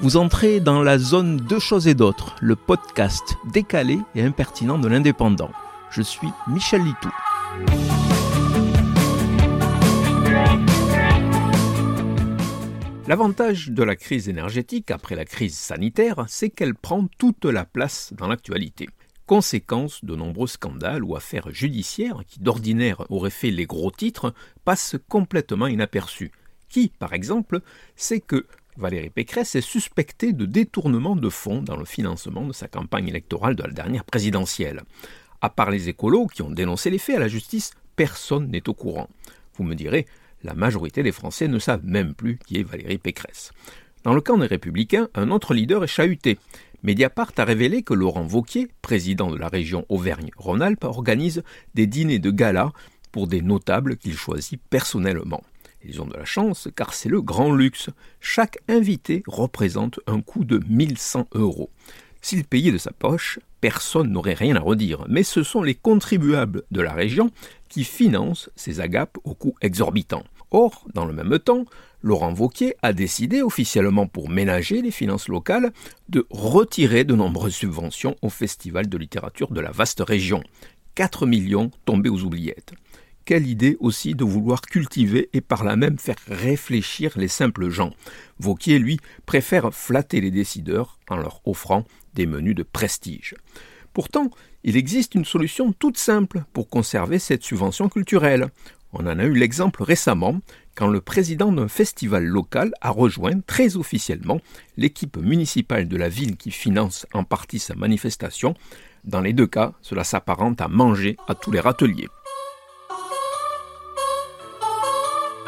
Vous entrez dans la zone Deux choses et d'autres, le podcast décalé et impertinent de l'indépendant. Je suis Michel Litou. L'avantage de la crise énergétique après la crise sanitaire, c'est qu'elle prend toute la place dans l'actualité. Conséquence de nombreux scandales ou affaires judiciaires qui d'ordinaire auraient fait les gros titres passent complètement inaperçus. Qui, par exemple, sait que Valérie Pécresse est suspectée de détournement de fonds dans le financement de sa campagne électorale de la dernière présidentielle. À part les écolos qui ont dénoncé les faits à la justice, personne n'est au courant. Vous me direz, la majorité des Français ne savent même plus qui est Valérie Pécresse. Dans le camp des Républicains, un autre leader est chahuté. Mediapart a révélé que Laurent Vauquier, président de la région Auvergne-Rhône-Alpes, organise des dîners de gala pour des notables qu'il choisit personnellement. Ils ont de la chance car c'est le grand luxe. Chaque invité représente un coût de 1100 euros. S'il payait de sa poche, personne n'aurait rien à redire, mais ce sont les contribuables de la région qui financent ces agapes au coût exorbitant. Or, dans le même temps, Laurent Vauquier a décidé officiellement pour ménager les finances locales de retirer de nombreuses subventions au Festival de littérature de la vaste région. 4 millions tombés aux oubliettes. Quelle idée aussi de vouloir cultiver et par là même faire réfléchir les simples gens. Vauquier, lui, préfère flatter les décideurs en leur offrant des menus de prestige. Pourtant, il existe une solution toute simple pour conserver cette subvention culturelle. On en a eu l'exemple récemment quand le président d'un festival local a rejoint très officiellement l'équipe municipale de la ville qui finance en partie sa manifestation. Dans les deux cas, cela s'apparente à manger à tous les râteliers.